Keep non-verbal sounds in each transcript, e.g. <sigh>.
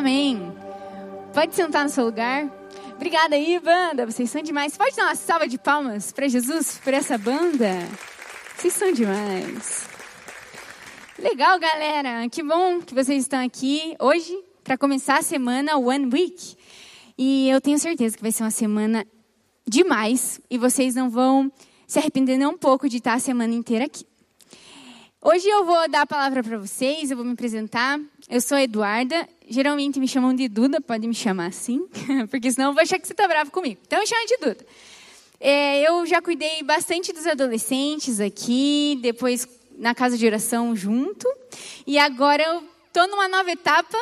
Amém. Pode sentar no seu lugar. Obrigada aí, banda. Vocês são demais. Pode dar uma salva de palmas para Jesus, por essa banda. Vocês são demais. Legal, galera. Que bom que vocês estão aqui hoje para começar a semana One Week. E eu tenho certeza que vai ser uma semana demais e vocês não vão se arrepender nem um pouco de estar a semana inteira aqui. Hoje eu vou dar a palavra para vocês, eu vou me apresentar. Eu sou a Eduarda, geralmente me chamam de Duda, pode me chamar assim, <laughs> porque senão eu vou achar que você está bravo comigo. Então me chama de Duda. É, eu já cuidei bastante dos adolescentes aqui, depois na casa de oração junto, e agora eu estou numa nova etapa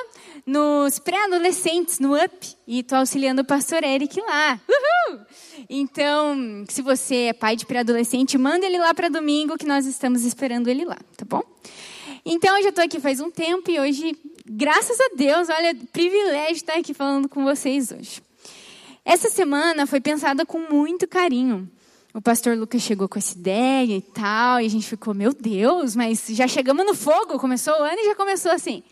nos pré-adolescentes, no UP, e estou auxiliando o pastor Eric lá. Uhul! Então, se você é pai de pré-adolescente, manda ele lá para domingo, que nós estamos esperando ele lá, tá bom? Então, eu já estou aqui faz um tempo e hoje, graças a Deus, olha, privilégio estar aqui falando com vocês hoje. Essa semana foi pensada com muito carinho. O pastor Lucas chegou com essa ideia e tal, e a gente ficou, meu Deus, mas já chegamos no fogo, começou o ano e já começou assim.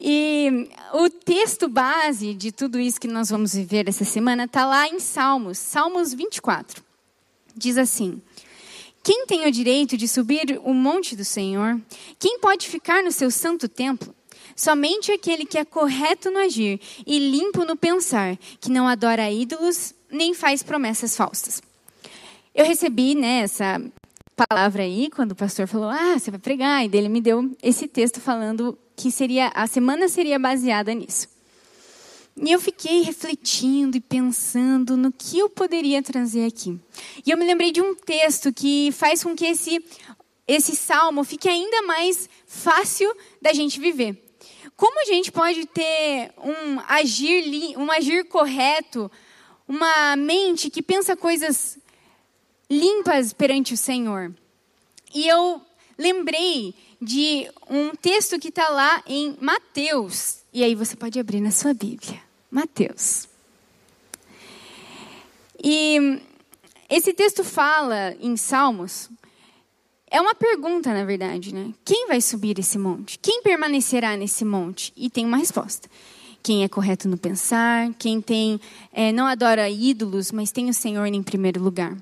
E o texto base de tudo isso que nós vamos viver essa semana está lá em Salmos, Salmos 24. Diz assim: Quem tem o direito de subir o monte do Senhor? Quem pode ficar no seu santo templo? Somente aquele que é correto no agir e limpo no pensar, que não adora ídolos nem faz promessas falsas. Eu recebi né, essa palavra aí quando o pastor falou: Ah, você vai pregar, e dele me deu esse texto falando que seria a semana seria baseada nisso. E eu fiquei refletindo e pensando no que eu poderia trazer aqui. E eu me lembrei de um texto que faz com que esse esse salmo fique ainda mais fácil da gente viver. Como a gente pode ter um agir um agir correto, uma mente que pensa coisas limpas perante o Senhor? E eu lembrei de um texto que está lá em Mateus. E aí você pode abrir na sua Bíblia. Mateus. E esse texto fala em Salmos. É uma pergunta, na verdade, né? Quem vai subir esse monte? Quem permanecerá nesse monte? E tem uma resposta. Quem é correto no pensar, quem tem é, não adora ídolos, mas tem o Senhor em primeiro lugar.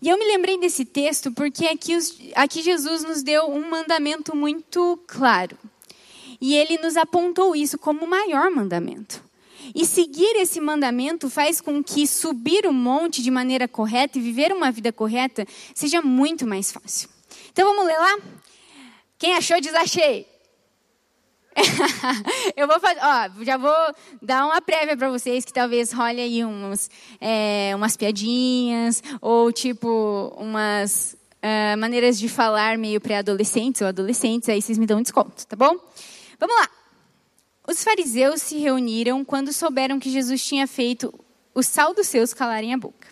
E eu me lembrei desse texto porque aqui, os, aqui Jesus nos deu um mandamento muito claro. E ele nos apontou isso como o maior mandamento. E seguir esse mandamento faz com que subir o monte de maneira correta e viver uma vida correta seja muito mais fácil. Então vamos ler lá? Quem achou, diz achei. <laughs> eu vou fazer, ó, já vou dar uma prévia para vocês que talvez role aí uns, é, umas piadinhas ou tipo umas uh, maneiras de falar meio pré-adolescentes ou adolescentes, aí vocês me dão um desconto, tá bom? Vamos lá. Os fariseus se reuniram quando souberam que Jesus tinha feito os sal dos seus calarem a boca.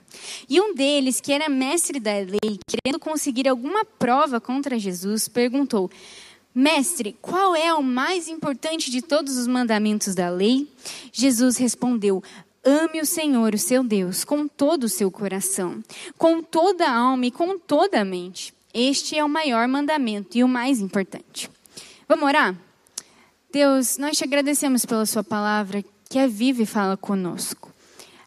E um deles, que era mestre da lei, querendo conseguir alguma prova contra Jesus, perguntou: Mestre, qual é o mais importante de todos os mandamentos da lei? Jesus respondeu: Ame o Senhor, o seu Deus, com todo o seu coração, com toda a alma e com toda a mente. Este é o maior mandamento e o mais importante. Vamos orar? Deus, nós te agradecemos pela Sua palavra que é viva e fala conosco.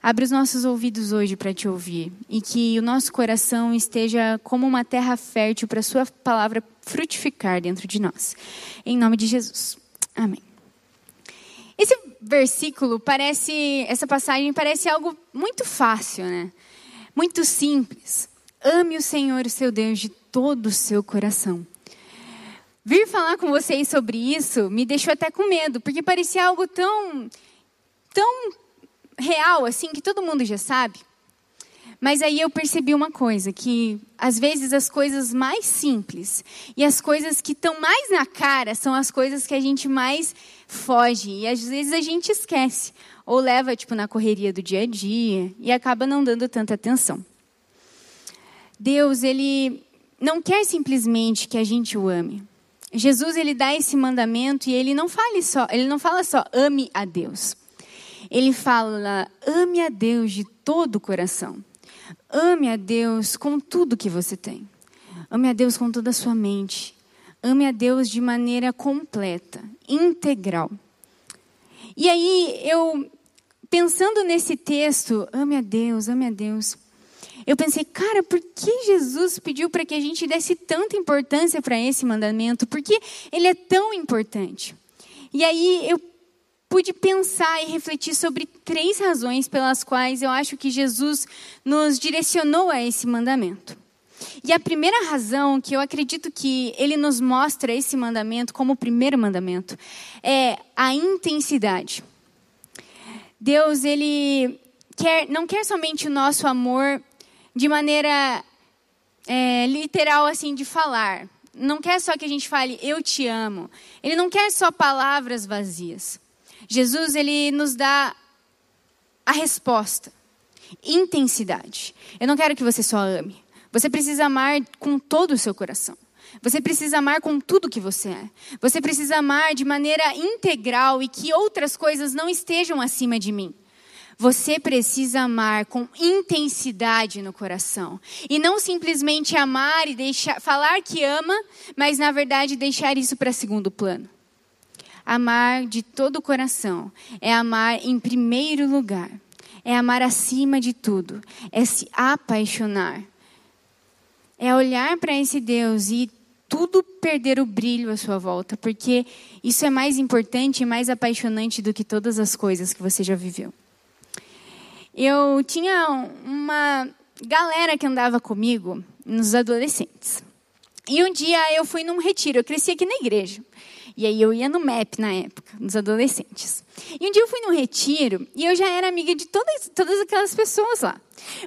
Abre os nossos ouvidos hoje para te ouvir e que o nosso coração esteja como uma terra fértil para a Sua palavra frutificar dentro de nós. Em nome de Jesus. Amém. Esse versículo parece, essa passagem parece algo muito fácil, né? Muito simples. Ame o Senhor, seu Deus, de todo o seu coração. Vir falar com vocês sobre isso me deixou até com medo, porque parecia algo tão, tão real, assim, que todo mundo já sabe. Mas aí eu percebi uma coisa, que às vezes as coisas mais simples e as coisas que estão mais na cara são as coisas que a gente mais foge. E às vezes a gente esquece. Ou leva, tipo, na correria do dia a dia e acaba não dando tanta atenção. Deus, Ele não quer simplesmente que a gente o ame. Jesus, Ele dá esse mandamento e Ele não fala só, Ele não fala só ame a Deus ele fala: ame a Deus de todo o coração. Ame a Deus com tudo que você tem. Ame a Deus com toda a sua mente. Ame a Deus de maneira completa, integral. E aí eu pensando nesse texto, ame a Deus, ame a Deus. Eu pensei, cara, por que Jesus pediu para que a gente desse tanta importância para esse mandamento? Por que ele é tão importante? E aí eu pude pensar e refletir sobre três razões pelas quais eu acho que Jesus nos direcionou a esse mandamento. E a primeira razão que eu acredito que ele nos mostra esse mandamento como o primeiro mandamento é a intensidade. Deus, ele quer, não quer somente o nosso amor de maneira é, literal, assim, de falar. Não quer só que a gente fale, eu te amo. Ele não quer só palavras vazias. Jesus, ele nos dá a resposta. Intensidade. Eu não quero que você só ame. Você precisa amar com todo o seu coração. Você precisa amar com tudo que você é. Você precisa amar de maneira integral e que outras coisas não estejam acima de mim. Você precisa amar com intensidade no coração. E não simplesmente amar e deixar, falar que ama, mas na verdade deixar isso para segundo plano. Amar de todo o coração é amar em primeiro lugar. É amar acima de tudo. É se apaixonar. É olhar para esse Deus e tudo perder o brilho à sua volta, porque isso é mais importante e mais apaixonante do que todas as coisas que você já viveu. Eu tinha uma galera que andava comigo nos adolescentes. E um dia eu fui num retiro, eu cresci aqui na igreja. E aí eu ia no MEP na época, nos adolescentes. E um dia eu fui num retiro e eu já era amiga de todas, todas aquelas pessoas lá.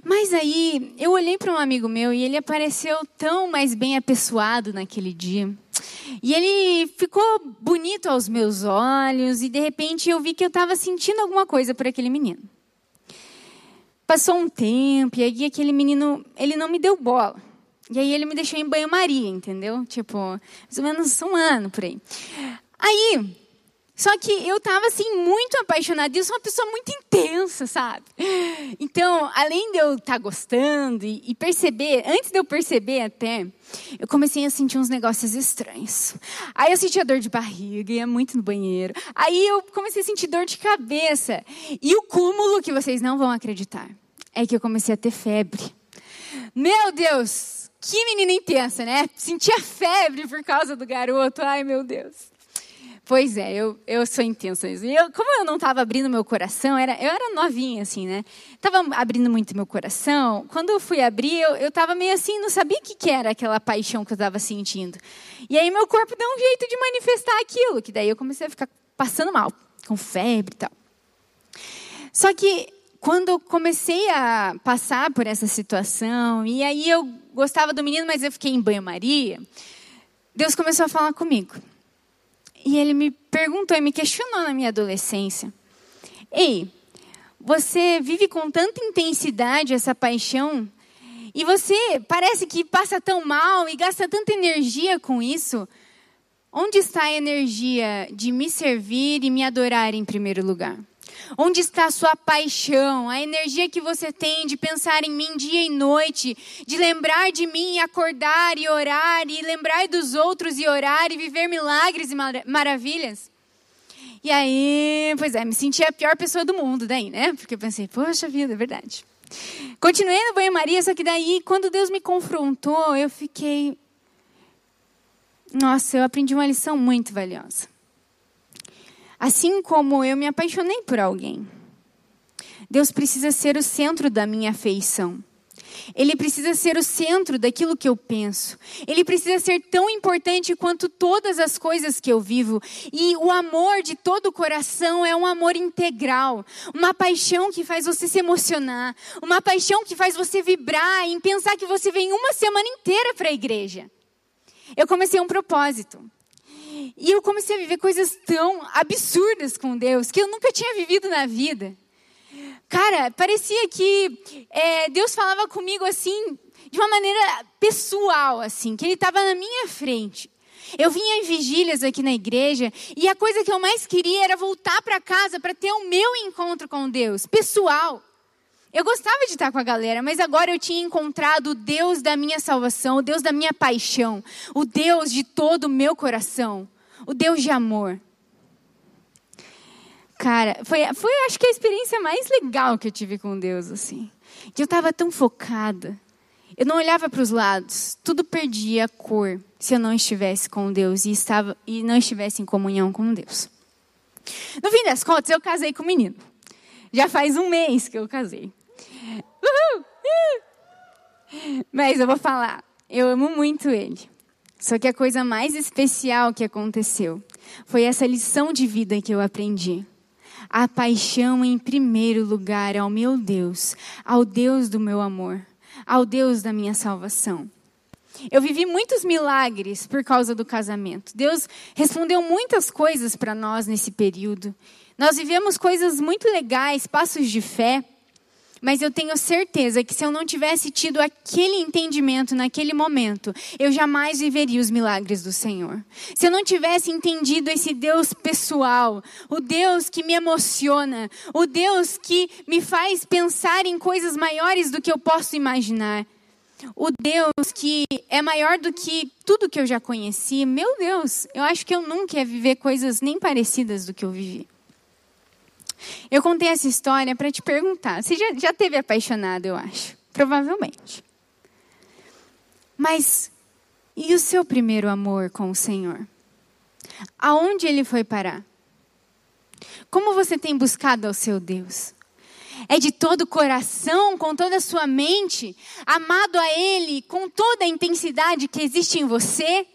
Mas aí eu olhei para um amigo meu e ele apareceu tão mais bem apessoado naquele dia. E ele ficou bonito aos meus olhos e de repente eu vi que eu estava sentindo alguma coisa por aquele menino. Passou um tempo e aí aquele menino, ele não me deu bola. E aí ele me deixou em banho-maria, entendeu? Tipo, mais ou menos um ano por aí. Aí, só que eu tava assim muito apaixonada. Eu sou uma pessoa muito intensa, sabe? Então, além de eu estar tá gostando e, e, perceber, antes de eu perceber até, eu comecei a sentir uns negócios estranhos. Aí eu sentia dor de barriga, ia muito no banheiro. Aí eu comecei a sentir dor de cabeça. E o cúmulo que vocês não vão acreditar é que eu comecei a ter febre. Meu Deus, que menina intensa, né? Sentia febre por causa do garoto. Ai, meu Deus. Pois é, eu, eu sou intensa. E eu, como eu não estava abrindo meu coração, era, eu era novinha, assim, né? Estava abrindo muito meu coração. Quando eu fui abrir, eu estava meio assim, não sabia o que, que era aquela paixão que eu estava sentindo. E aí meu corpo deu um jeito de manifestar aquilo, que daí eu comecei a ficar passando mal, com febre e tal. Só que quando eu comecei a passar por essa situação, e aí eu gostava do menino, mas eu fiquei em banho-maria, Deus começou a falar comigo. E ele me perguntou e me questionou na minha adolescência: Ei, você vive com tanta intensidade essa paixão e você parece que passa tão mal e gasta tanta energia com isso. Onde está a energia de me servir e me adorar em primeiro lugar? Onde está a sua paixão, a energia que você tem de pensar em mim dia e noite, de lembrar de mim e acordar e orar, e lembrar dos outros e orar e viver milagres e mar maravilhas? E aí, pois é, me senti a pior pessoa do mundo daí, né? Porque eu pensei, poxa vida, é verdade. Continuei no banho-maria, só que daí, quando Deus me confrontou, eu fiquei. Nossa, eu aprendi uma lição muito valiosa. Assim como eu me apaixonei por alguém. Deus precisa ser o centro da minha afeição. Ele precisa ser o centro daquilo que eu penso. Ele precisa ser tão importante quanto todas as coisas que eu vivo. E o amor de todo o coração é um amor integral. Uma paixão que faz você se emocionar. Uma paixão que faz você vibrar em pensar que você vem uma semana inteira para a igreja. Eu comecei um propósito. E eu comecei a viver coisas tão absurdas com Deus que eu nunca tinha vivido na vida. Cara, parecia que é, Deus falava comigo assim, de uma maneira pessoal, assim, que Ele estava na minha frente. Eu vinha em vigílias aqui na igreja e a coisa que eu mais queria era voltar para casa para ter o meu encontro com Deus, pessoal. Eu gostava de estar com a galera, mas agora eu tinha encontrado o Deus da minha salvação, o Deus da minha paixão, o Deus de todo o meu coração, o Deus de amor. Cara, foi, foi acho que a experiência mais legal que eu tive com Deus, assim. Que eu estava tão focada. Eu não olhava para os lados. Tudo perdia cor se eu não estivesse com Deus e, estava, e não estivesse em comunhão com Deus. No fim das contas, eu casei com o menino. Já faz um mês que eu casei. Uhul! Mas eu vou falar, eu amo muito ele. Só que a coisa mais especial que aconteceu foi essa lição de vida que eu aprendi. A paixão em primeiro lugar ao meu Deus, ao Deus do meu amor, ao Deus da minha salvação. Eu vivi muitos milagres por causa do casamento. Deus respondeu muitas coisas para nós nesse período. Nós vivemos coisas muito legais, passos de fé. Mas eu tenho certeza que se eu não tivesse tido aquele entendimento naquele momento, eu jamais viveria os milagres do Senhor. Se eu não tivesse entendido esse Deus pessoal, o Deus que me emociona, o Deus que me faz pensar em coisas maiores do que eu posso imaginar, o Deus que é maior do que tudo que eu já conheci, meu Deus, eu acho que eu nunca ia viver coisas nem parecidas do que eu vivi. Eu contei essa história para te perguntar. Você já, já teve apaixonado, eu acho. Provavelmente. Mas e o seu primeiro amor com o Senhor? Aonde ele foi parar? Como você tem buscado ao seu Deus? É de todo o coração, com toda a sua mente, amado a Ele com toda a intensidade que existe em você?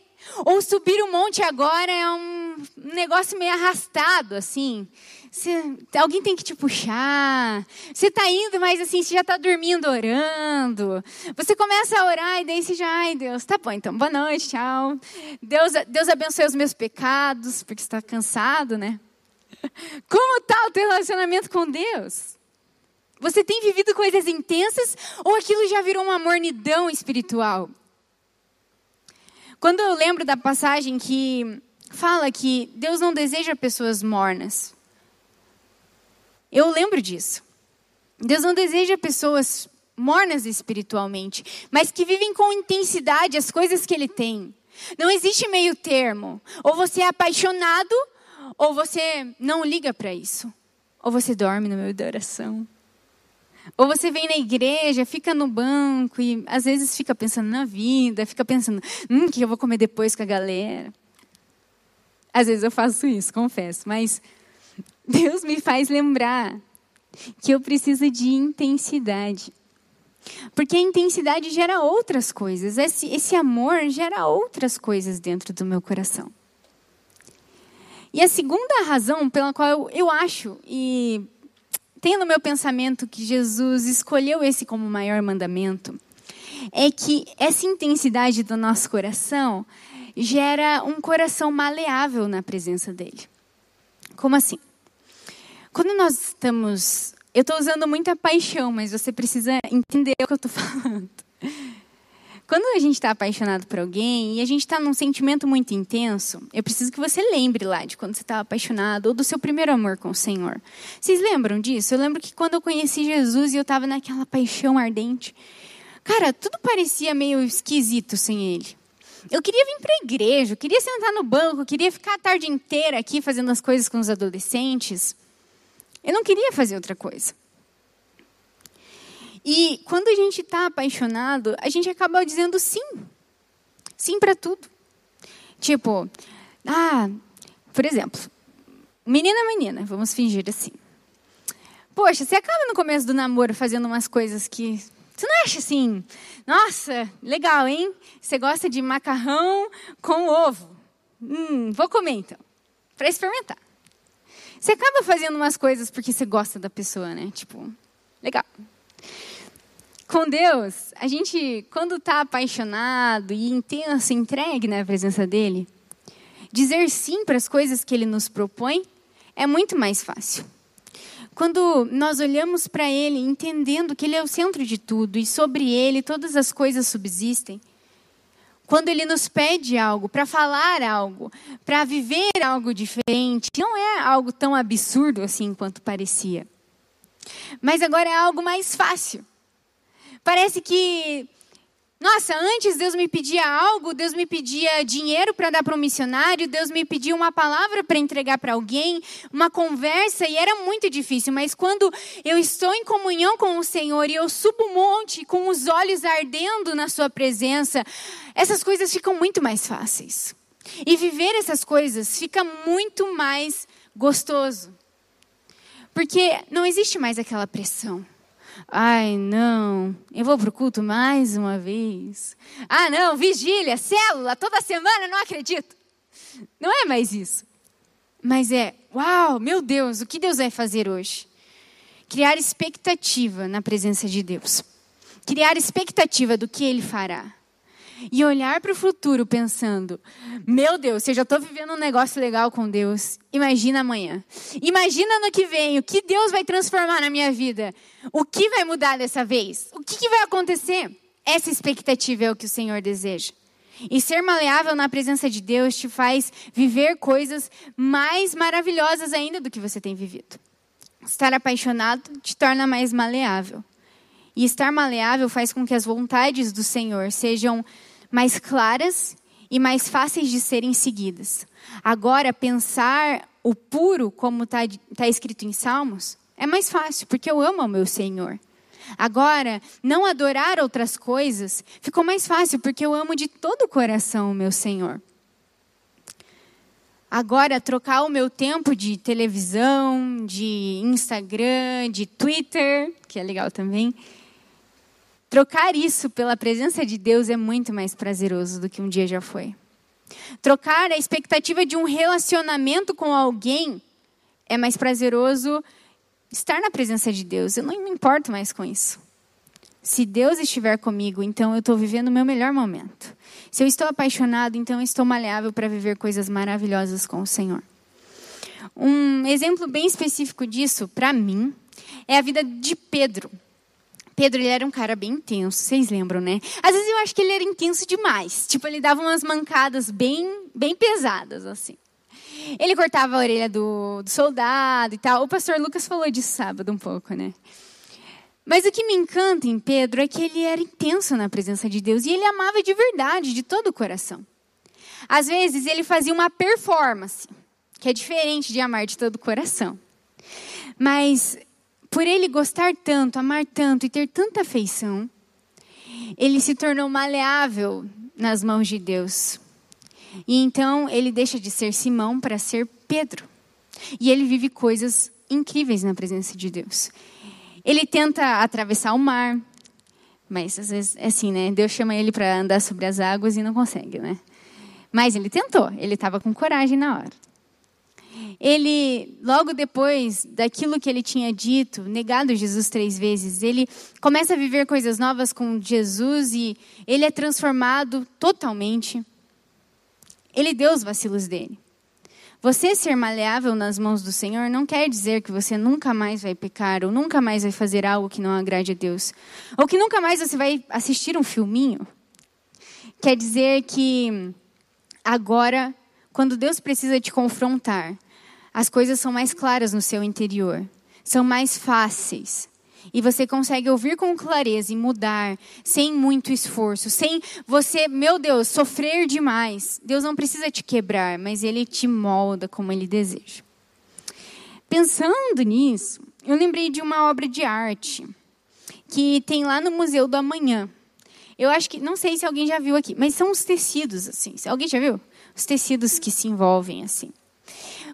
Ou subir o monte agora é um negócio meio arrastado, assim? Você, alguém tem que te puxar. Você está indo, mas assim, você já está dormindo orando. Você começa a orar e daí você já, ai Deus, tá bom, então, boa noite, tchau. Deus, Deus abençoe os meus pecados, porque você está cansado, né? <laughs> Como está o teu relacionamento com Deus? Você tem vivido coisas intensas ou aquilo já virou uma mornidão espiritual? Quando eu lembro da passagem que fala que Deus não deseja pessoas mornas, eu lembro disso. Deus não deseja pessoas mornas espiritualmente, mas que vivem com intensidade as coisas que Ele tem. Não existe meio termo. Ou você é apaixonado, ou você não liga para isso. Ou você dorme no meio da oração. Ou você vem na igreja, fica no banco e às vezes fica pensando na vida, fica pensando, hum, o que eu vou comer depois com a galera. Às vezes eu faço isso, confesso, mas Deus me faz lembrar que eu preciso de intensidade. Porque a intensidade gera outras coisas. Esse, esse amor gera outras coisas dentro do meu coração. E a segunda razão pela qual eu, eu acho, e tenho no meu pensamento que Jesus escolheu esse como maior mandamento, é que essa intensidade do nosso coração gera um coração maleável na presença dele. Como assim? Quando nós estamos. Eu estou usando muita paixão, mas você precisa entender o que eu estou <laughs> falando. Quando a gente está apaixonado por alguém e a gente está num sentimento muito intenso, eu preciso que você lembre lá de quando você estava apaixonado ou do seu primeiro amor com o Senhor. Vocês lembram disso? Eu lembro que quando eu conheci Jesus e eu estava naquela paixão ardente, cara, tudo parecia meio esquisito sem Ele. Eu queria vir para a igreja, eu queria sentar no banco, eu queria ficar a tarde inteira aqui fazendo as coisas com os adolescentes. Eu não queria fazer outra coisa. E quando a gente está apaixonado, a gente acaba dizendo sim. Sim para tudo. Tipo, ah, por exemplo, menina menina, vamos fingir assim. Poxa, você acaba no começo do namoro fazendo umas coisas que você não acha assim, nossa, legal, hein? Você gosta de macarrão com ovo. Hum, vou comer então, para experimentar. Você acaba fazendo umas coisas porque você gosta da pessoa, né? Tipo, legal. Com Deus, a gente, quando está apaixonado e intenso, entregue na presença dele, dizer sim para as coisas que ele nos propõe é muito mais fácil. Quando nós olhamos para ele, entendendo que ele é o centro de tudo e sobre ele todas as coisas subsistem, quando ele nos pede algo, para falar algo, para viver algo diferente, não é algo tão absurdo assim quanto parecia. Mas agora é algo mais fácil. Parece que Nossa, antes Deus me pedia algo, Deus me pedia dinheiro para dar para um missionário, Deus me pedia uma palavra para entregar para alguém, uma conversa, e era muito difícil. Mas quando eu estou em comunhão com o Senhor e eu subo um monte com os olhos ardendo na Sua presença, essas coisas ficam muito mais fáceis. E viver essas coisas fica muito mais gostoso. Porque não existe mais aquela pressão. Ai, não, eu vou para o culto mais uma vez. Ah, não, vigília, célula, toda semana, não acredito. Não é mais isso. Mas é, uau, meu Deus, o que Deus vai fazer hoje? Criar expectativa na presença de Deus. Criar expectativa do que Ele fará e olhar para o futuro pensando: meu Deus, se eu já estou vivendo um negócio legal com Deus, imagina amanhã. Imagina no que vem, o que Deus vai transformar na minha vida. O que vai mudar dessa vez? O que, que vai acontecer? Essa expectativa é o que o Senhor deseja. E ser maleável na presença de Deus te faz viver coisas mais maravilhosas ainda do que você tem vivido. Estar apaixonado te torna mais maleável. E estar maleável faz com que as vontades do Senhor sejam mais claras e mais fáceis de serem seguidas. Agora, pensar o puro, como está tá escrito em Salmos, é mais fácil, porque eu amo o meu Senhor. Agora, não adorar outras coisas ficou mais fácil, porque eu amo de todo o coração o meu Senhor. Agora, trocar o meu tempo de televisão, de Instagram, de Twitter, que é legal também, Trocar isso pela presença de Deus é muito mais prazeroso do que um dia já foi. Trocar a expectativa de um relacionamento com alguém é mais prazeroso estar na presença de Deus. Eu não me importo mais com isso. Se Deus estiver comigo, então eu estou vivendo o meu melhor momento. Se eu estou apaixonado, então eu estou maleável para viver coisas maravilhosas com o Senhor. Um exemplo bem específico disso, para mim, é a vida de Pedro. Pedro, ele era um cara bem intenso, vocês lembram, né? Às vezes eu acho que ele era intenso demais. Tipo, ele dava umas mancadas bem, bem pesadas, assim. Ele cortava a orelha do, do soldado e tal. O pastor Lucas falou disso sábado um pouco, né? Mas o que me encanta em Pedro é que ele era intenso na presença de Deus e ele amava de verdade, de todo o coração. Às vezes ele fazia uma performance, que é diferente de amar de todo o coração. Mas por ele gostar tanto, amar tanto e ter tanta afeição, ele se tornou maleável nas mãos de Deus. E então ele deixa de ser Simão para ser Pedro. E ele vive coisas incríveis na presença de Deus. Ele tenta atravessar o mar, mas às vezes é assim, né? Deus chama ele para andar sobre as águas e não consegue, né? Mas ele tentou, ele estava com coragem na hora ele, logo depois daquilo que ele tinha dito, negado Jesus três vezes, ele começa a viver coisas novas com Jesus e ele é transformado totalmente. Ele deu os vacilos dele. Você ser maleável nas mãos do Senhor não quer dizer que você nunca mais vai pecar ou nunca mais vai fazer algo que não agrade a Deus. Ou que nunca mais você vai assistir um filminho. Quer dizer que agora, quando Deus precisa te confrontar, as coisas são mais claras no seu interior, são mais fáceis. E você consegue ouvir com clareza e mudar sem muito esforço, sem você, meu Deus, sofrer demais. Deus não precisa te quebrar, mas Ele te molda como Ele deseja. Pensando nisso, eu lembrei de uma obra de arte que tem lá no Museu do Amanhã. Eu acho que, não sei se alguém já viu aqui, mas são os tecidos assim. Alguém já viu? Os tecidos que se envolvem assim.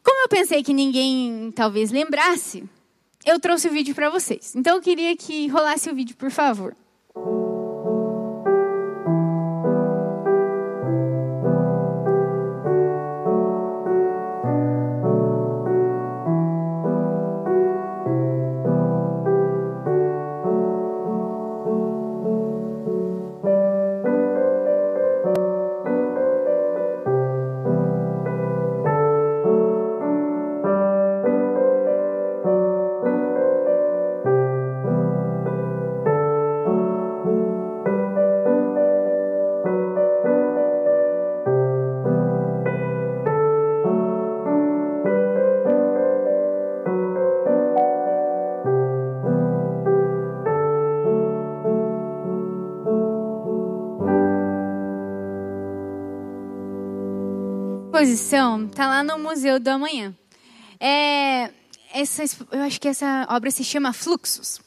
Como eu pensei que ninguém talvez lembrasse, eu trouxe o vídeo para vocês. Então eu queria que rolasse o vídeo, por favor. Exposição tá lá no Museu do Amanhã. É, essa, eu acho que essa obra se chama Fluxos.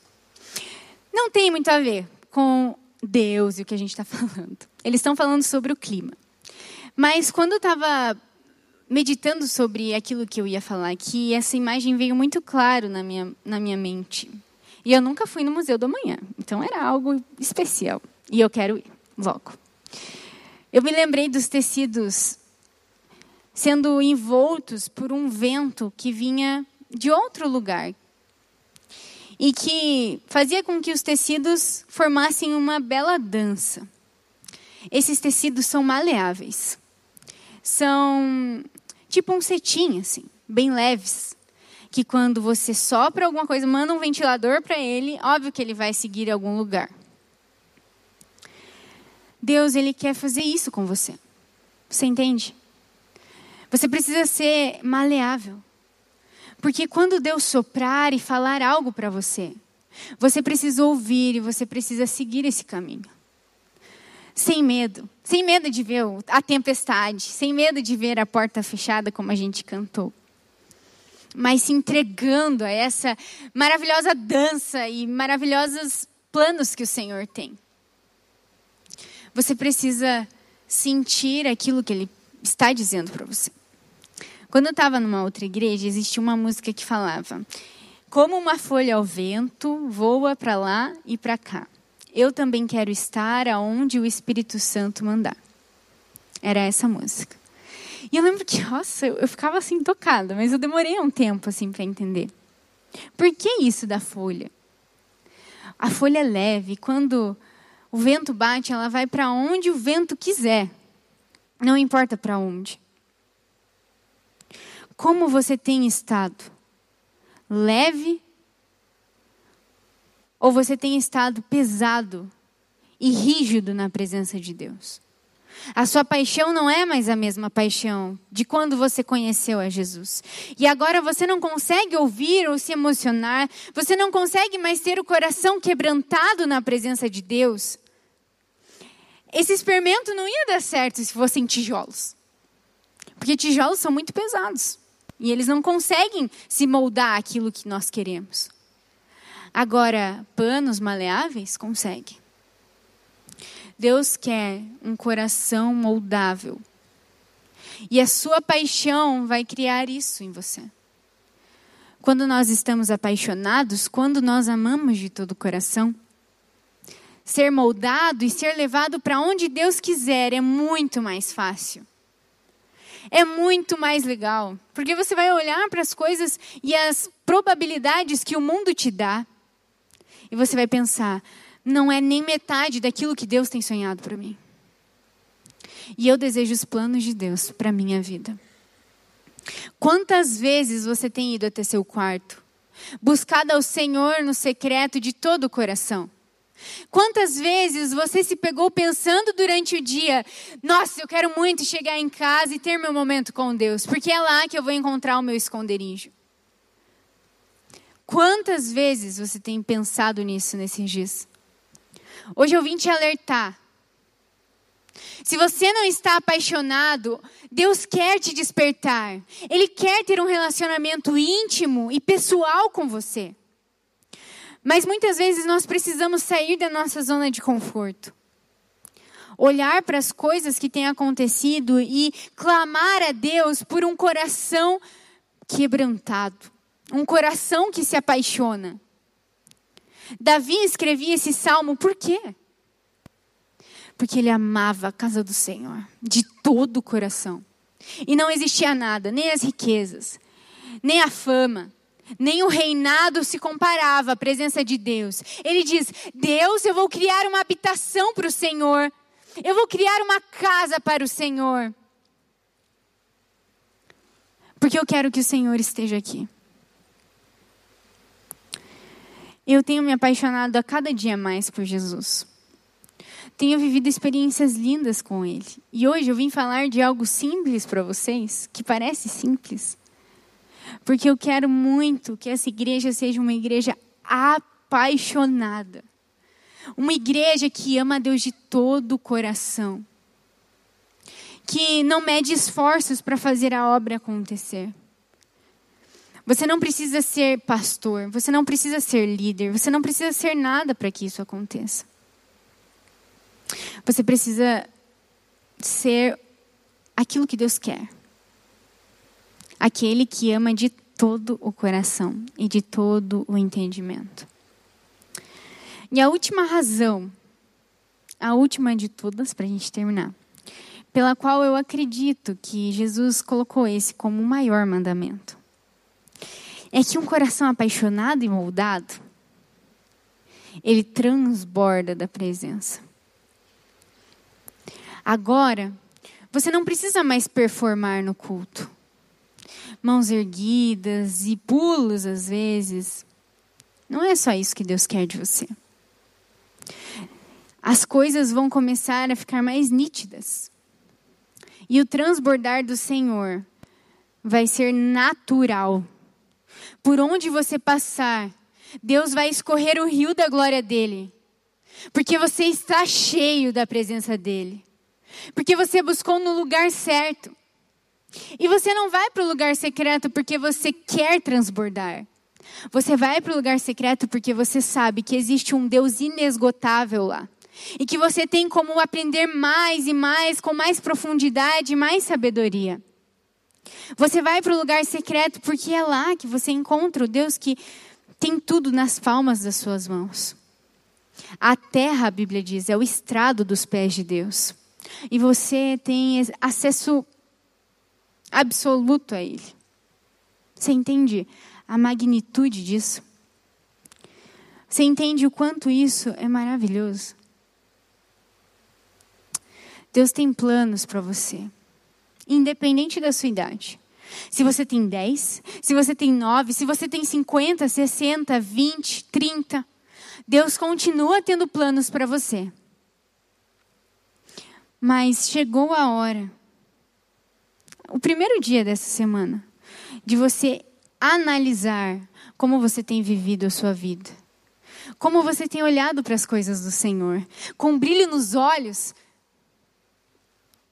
Não tem muito a ver com Deus e o que a gente está <laughs> falando. Eles estão falando sobre o clima. Mas quando eu estava meditando sobre aquilo que eu ia falar aqui, essa imagem veio muito claro na minha, na minha mente. E eu nunca fui no Museu do Amanhã, então era algo especial. E eu quero ir logo. Eu me lembrei dos tecidos sendo envoltos por um vento que vinha de outro lugar e que fazia com que os tecidos formassem uma bela dança. Esses tecidos são maleáveis. São tipo um cetim, assim, bem leves. Que quando você sopra alguma coisa, manda um ventilador para ele, óbvio que ele vai seguir algum lugar. Deus, ele quer fazer isso com você. Você entende? Você precisa ser maleável. Porque quando Deus soprar e falar algo para você, você precisa ouvir e você precisa seguir esse caminho. Sem medo. Sem medo de ver a tempestade. Sem medo de ver a porta fechada, como a gente cantou. Mas se entregando a essa maravilhosa dança e maravilhosos planos que o Senhor tem. Você precisa sentir aquilo que Ele está dizendo para você. Quando eu estava numa outra igreja, existia uma música que falava: Como uma folha ao vento, voa para lá e para cá. Eu também quero estar aonde o Espírito Santo mandar. Era essa música. E eu lembro que, nossa, eu, ficava assim tocada, mas eu demorei um tempo assim para entender. Por que isso da folha? A folha é leve, quando o vento bate, ela vai para onde o vento quiser. Não importa para onde. Como você tem estado? Leve ou você tem estado pesado e rígido na presença de Deus? A sua paixão não é mais a mesma paixão de quando você conheceu a Jesus. E agora você não consegue ouvir ou se emocionar, você não consegue mais ter o coração quebrantado na presença de Deus. Esse experimento não ia dar certo se fossem tijolos. Porque tijolos são muito pesados. E eles não conseguem se moldar aquilo que nós queremos. Agora, panos maleáveis consegue. Deus quer um coração moldável. E a sua paixão vai criar isso em você. Quando nós estamos apaixonados, quando nós amamos de todo o coração, ser moldado e ser levado para onde Deus quiser é muito mais fácil. É muito mais legal, porque você vai olhar para as coisas e as probabilidades que o mundo te dá e você vai pensar: não é nem metade daquilo que Deus tem sonhado para mim. E eu desejo os planos de Deus para minha vida. Quantas vezes você tem ido até seu quarto, buscado ao Senhor no secreto de todo o coração? Quantas vezes você se pegou pensando durante o dia: nossa, eu quero muito chegar em casa e ter meu momento com Deus, porque é lá que eu vou encontrar o meu esconderijo. Quantas vezes você tem pensado nisso nesses dias? Hoje eu vim te alertar. Se você não está apaixonado, Deus quer te despertar. Ele quer ter um relacionamento íntimo e pessoal com você. Mas muitas vezes nós precisamos sair da nossa zona de conforto. Olhar para as coisas que têm acontecido e clamar a Deus por um coração quebrantado um coração que se apaixona. Davi escrevia esse salmo por quê? Porque ele amava a casa do Senhor de todo o coração. E não existia nada, nem as riquezas, nem a fama, nem o reinado se comparava à presença de Deus. Ele diz: Deus, eu vou criar uma habitação para o Senhor, eu vou criar uma casa para o Senhor, porque eu quero que o Senhor esteja aqui. Eu tenho me apaixonado a cada dia mais por Jesus. Tenho vivido experiências lindas com Ele. E hoje eu vim falar de algo simples para vocês, que parece simples. Porque eu quero muito que essa igreja seja uma igreja apaixonada. Uma igreja que ama a Deus de todo o coração. que não mede esforços para fazer a obra acontecer. Você não precisa ser pastor, você não precisa ser líder, você não precisa ser nada para que isso aconteça. Você precisa ser aquilo que Deus quer. Aquele que ama de todo o coração e de todo o entendimento. E a última razão, a última de todas, para a gente terminar, pela qual eu acredito que Jesus colocou esse como o maior mandamento, é que um coração apaixonado e moldado, ele transborda da presença. Agora, você não precisa mais performar no culto. Mãos erguidas e pulos às vezes. Não é só isso que Deus quer de você. As coisas vão começar a ficar mais nítidas. E o transbordar do Senhor vai ser natural. Por onde você passar, Deus vai escorrer o rio da glória dele. Porque você está cheio da presença dele. Porque você buscou no lugar certo. E você não vai para o lugar secreto porque você quer transbordar. Você vai para o lugar secreto porque você sabe que existe um Deus inesgotável lá. E que você tem como aprender mais e mais, com mais profundidade e mais sabedoria. Você vai para o lugar secreto porque é lá que você encontra o Deus que tem tudo nas palmas das suas mãos. A terra, a Bíblia diz, é o estrado dos pés de Deus. E você tem acesso absoluto a Ele. Você entende a magnitude disso? Você entende o quanto isso é maravilhoso? Deus tem planos para você, independente da sua idade. Se você tem 10, se você tem 9, se você tem 50, 60, 20, 30, Deus continua tendo planos para você. Mas chegou a hora, o primeiro dia dessa semana, de você analisar como você tem vivido a sua vida. Como você tem olhado para as coisas do Senhor. Com brilho nos olhos.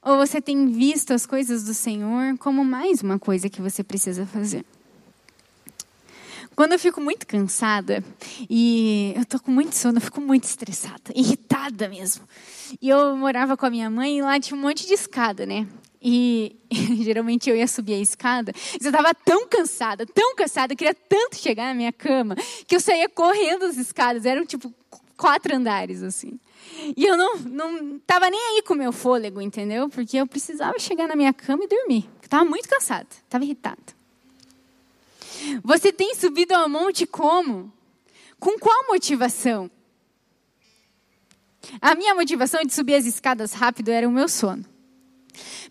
Ou você tem visto as coisas do Senhor como mais uma coisa que você precisa fazer. Quando eu fico muito cansada e eu tô com muito sono, eu fico muito estressada, irritada mesmo. E eu morava com a minha mãe e lá tinha um monte de escada, né? E <laughs> geralmente eu ia subir a escada. Eu estava tão cansada, tão cansada, eu queria tanto chegar na minha cama, que eu saía correndo as escadas. Eram tipo quatro andares, assim. E eu não, não nem aí com o meu fôlego, entendeu? Porque eu precisava chegar na minha cama e dormir. Estava muito cansada, estava irritada. Você tem subido ao monte como? Com qual motivação? A minha motivação de subir as escadas rápido era o meu sono.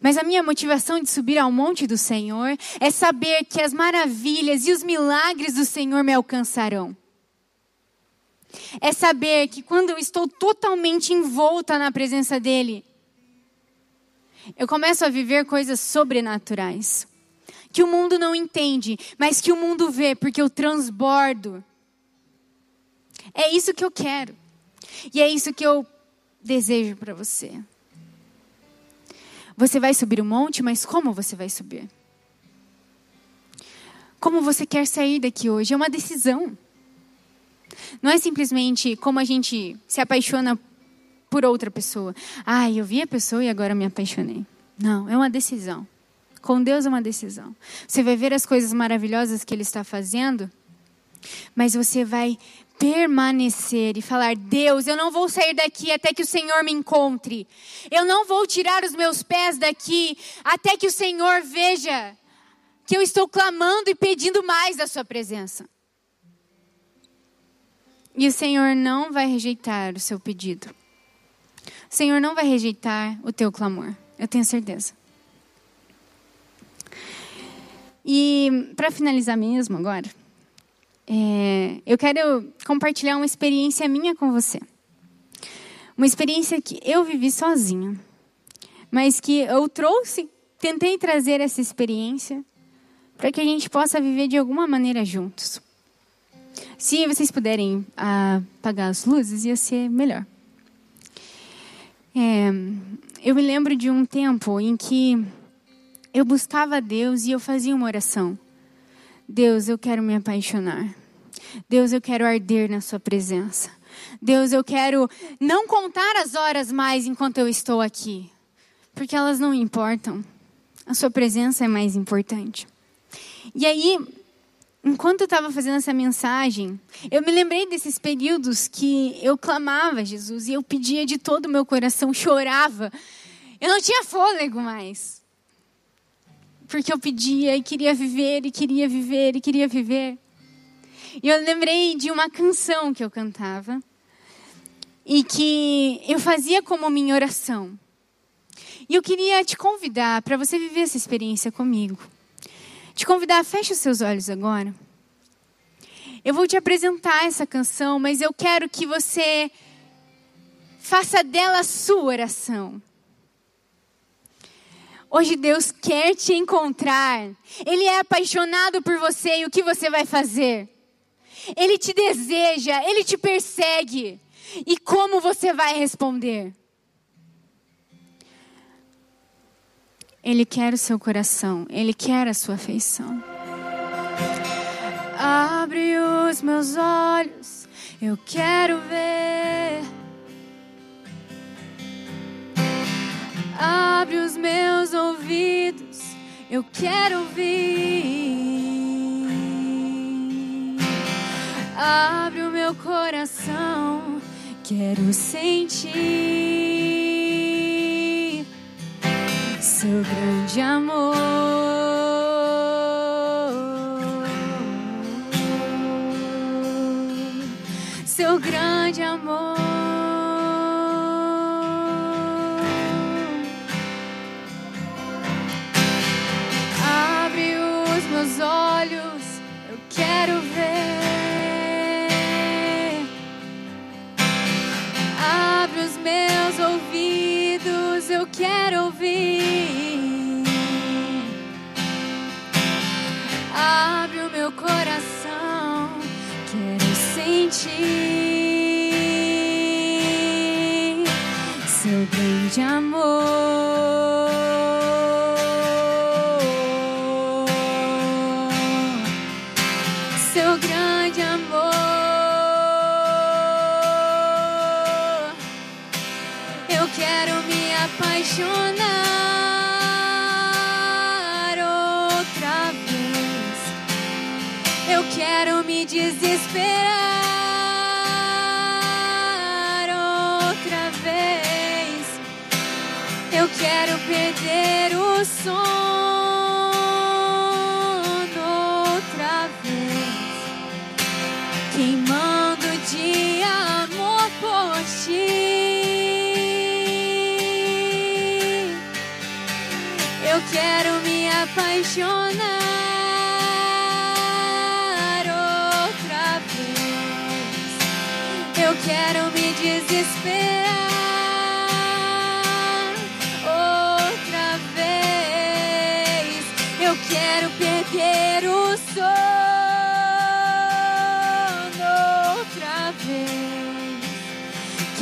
Mas a minha motivação de subir ao monte do Senhor é saber que as maravilhas e os milagres do Senhor me alcançarão. É saber que quando eu estou totalmente envolta na presença dEle, eu começo a viver coisas sobrenaturais que o mundo não entende, mas que o mundo vê, porque eu transbordo. É isso que eu quero. E é isso que eu desejo para você. Você vai subir o um monte, mas como você vai subir? Como você quer sair daqui hoje? É uma decisão. Não é simplesmente como a gente se apaixona por outra pessoa. Ah, eu vi a pessoa e agora me apaixonei. Não, é uma decisão. Com Deus é uma decisão. Você vai ver as coisas maravilhosas que Ele está fazendo, mas você vai permanecer e falar: Deus, eu não vou sair daqui até que o Senhor me encontre. Eu não vou tirar os meus pés daqui até que o Senhor veja que eu estou clamando e pedindo mais da Sua presença. E o Senhor não vai rejeitar o seu pedido. O Senhor não vai rejeitar o teu clamor. Eu tenho certeza. E para finalizar mesmo agora, é, eu quero compartilhar uma experiência minha com você. Uma experiência que eu vivi sozinha, mas que eu trouxe, tentei trazer essa experiência para que a gente possa viver de alguma maneira juntos. Se vocês puderem apagar as luzes, ia ser melhor. É, eu me lembro de um tempo em que eu buscava Deus e eu fazia uma oração. Deus, eu quero me apaixonar. Deus, eu quero arder na Sua presença. Deus, eu quero não contar as horas mais enquanto eu estou aqui, porque elas não importam. A Sua presença é mais importante. E aí, enquanto eu estava fazendo essa mensagem, eu me lembrei desses períodos que eu clamava a Jesus e eu pedia de todo o meu coração, chorava. Eu não tinha fôlego mais. Porque eu pedia e queria viver, e queria viver, e queria viver. E eu lembrei de uma canção que eu cantava e que eu fazia como minha oração. E eu queria te convidar para você viver essa experiência comigo. Te convidar, feche os seus olhos agora. Eu vou te apresentar essa canção, mas eu quero que você faça dela a sua oração. Hoje Deus quer te encontrar. Ele é apaixonado por você e o que você vai fazer? Ele te deseja, ele te persegue. E como você vai responder? Ele quer o seu coração, ele quer a sua afeição. Abre os meus olhos, eu quero ver. Abre os meus ouvidos, eu quero ouvir. Abre o meu coração, quero sentir seu grande amor. Seu grande amor. Coração, quero sentir seu grande amor.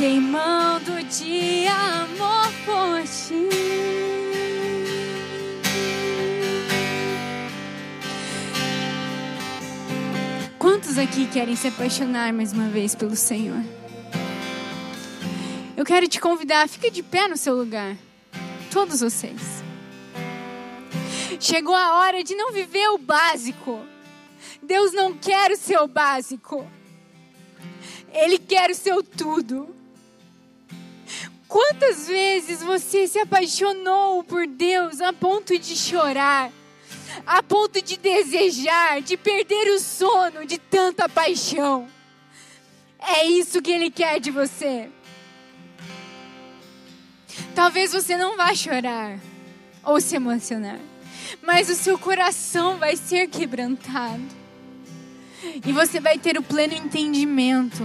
Queimando de amor por ti. Quantos aqui querem se apaixonar mais uma vez pelo Senhor? Eu quero te convidar, fica de pé no seu lugar. Todos vocês. Chegou a hora de não viver o básico. Deus não quer o seu básico. Ele quer o seu tudo. Quantas vezes você se apaixonou por Deus a ponto de chorar, a ponto de desejar, de perder o sono de tanta paixão? É isso que Ele quer de você. Talvez você não vá chorar ou se emocionar, mas o seu coração vai ser quebrantado. E você vai ter o pleno entendimento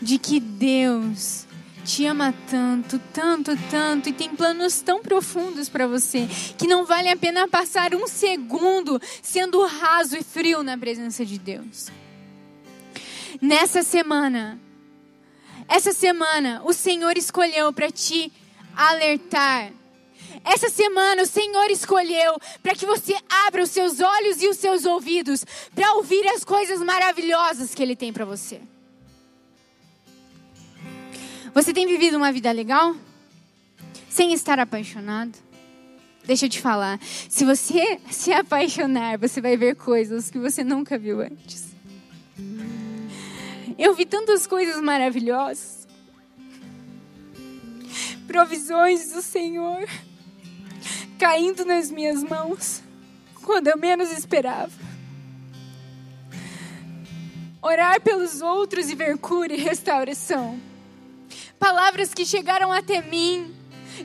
de que Deus te ama tanto, tanto, tanto e tem planos tão profundos para você que não vale a pena passar um segundo sendo raso e frio na presença de Deus. Nessa semana, Essa semana, o Senhor escolheu para te alertar. Essa semana, o Senhor escolheu para que você abra os seus olhos e os seus ouvidos para ouvir as coisas maravilhosas que Ele tem para você. Você tem vivido uma vida legal? Sem estar apaixonado? Deixa eu te falar. Se você <laughs> se apaixonar, você vai ver coisas que você nunca viu antes. Eu vi tantas coisas maravilhosas. Provisões do Senhor caindo nas minhas mãos quando eu menos esperava. Orar pelos outros e ver cura e restauração. Palavras que chegaram até mim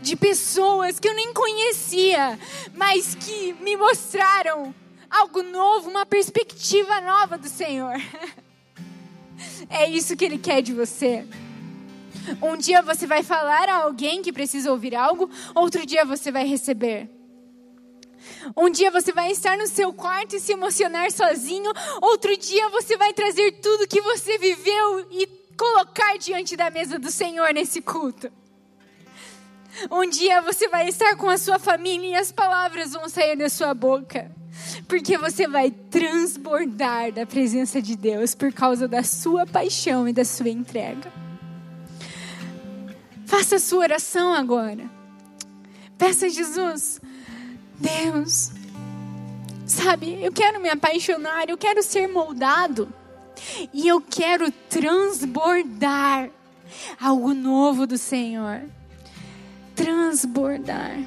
de pessoas que eu nem conhecia, mas que me mostraram algo novo, uma perspectiva nova do Senhor. <laughs> É isso que Ele quer de você. Um dia você vai falar a alguém que precisa ouvir algo, outro dia você vai receber. Um dia você vai estar no seu quarto e se emocionar sozinho, outro dia você vai trazer tudo que você viveu e colocar diante da mesa do Senhor nesse culto. Um dia você vai estar com a sua família e as palavras vão sair da sua boca. Porque você vai transbordar da presença de Deus por causa da sua paixão e da sua entrega. Faça a sua oração agora. Peça a Jesus, Deus, sabe, eu quero me apaixonar, eu quero ser moldado e eu quero transbordar algo novo do Senhor. Transbordar.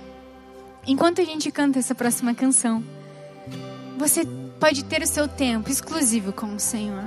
Enquanto a gente canta essa próxima canção, você pode ter o seu tempo exclusivo com o Senhor.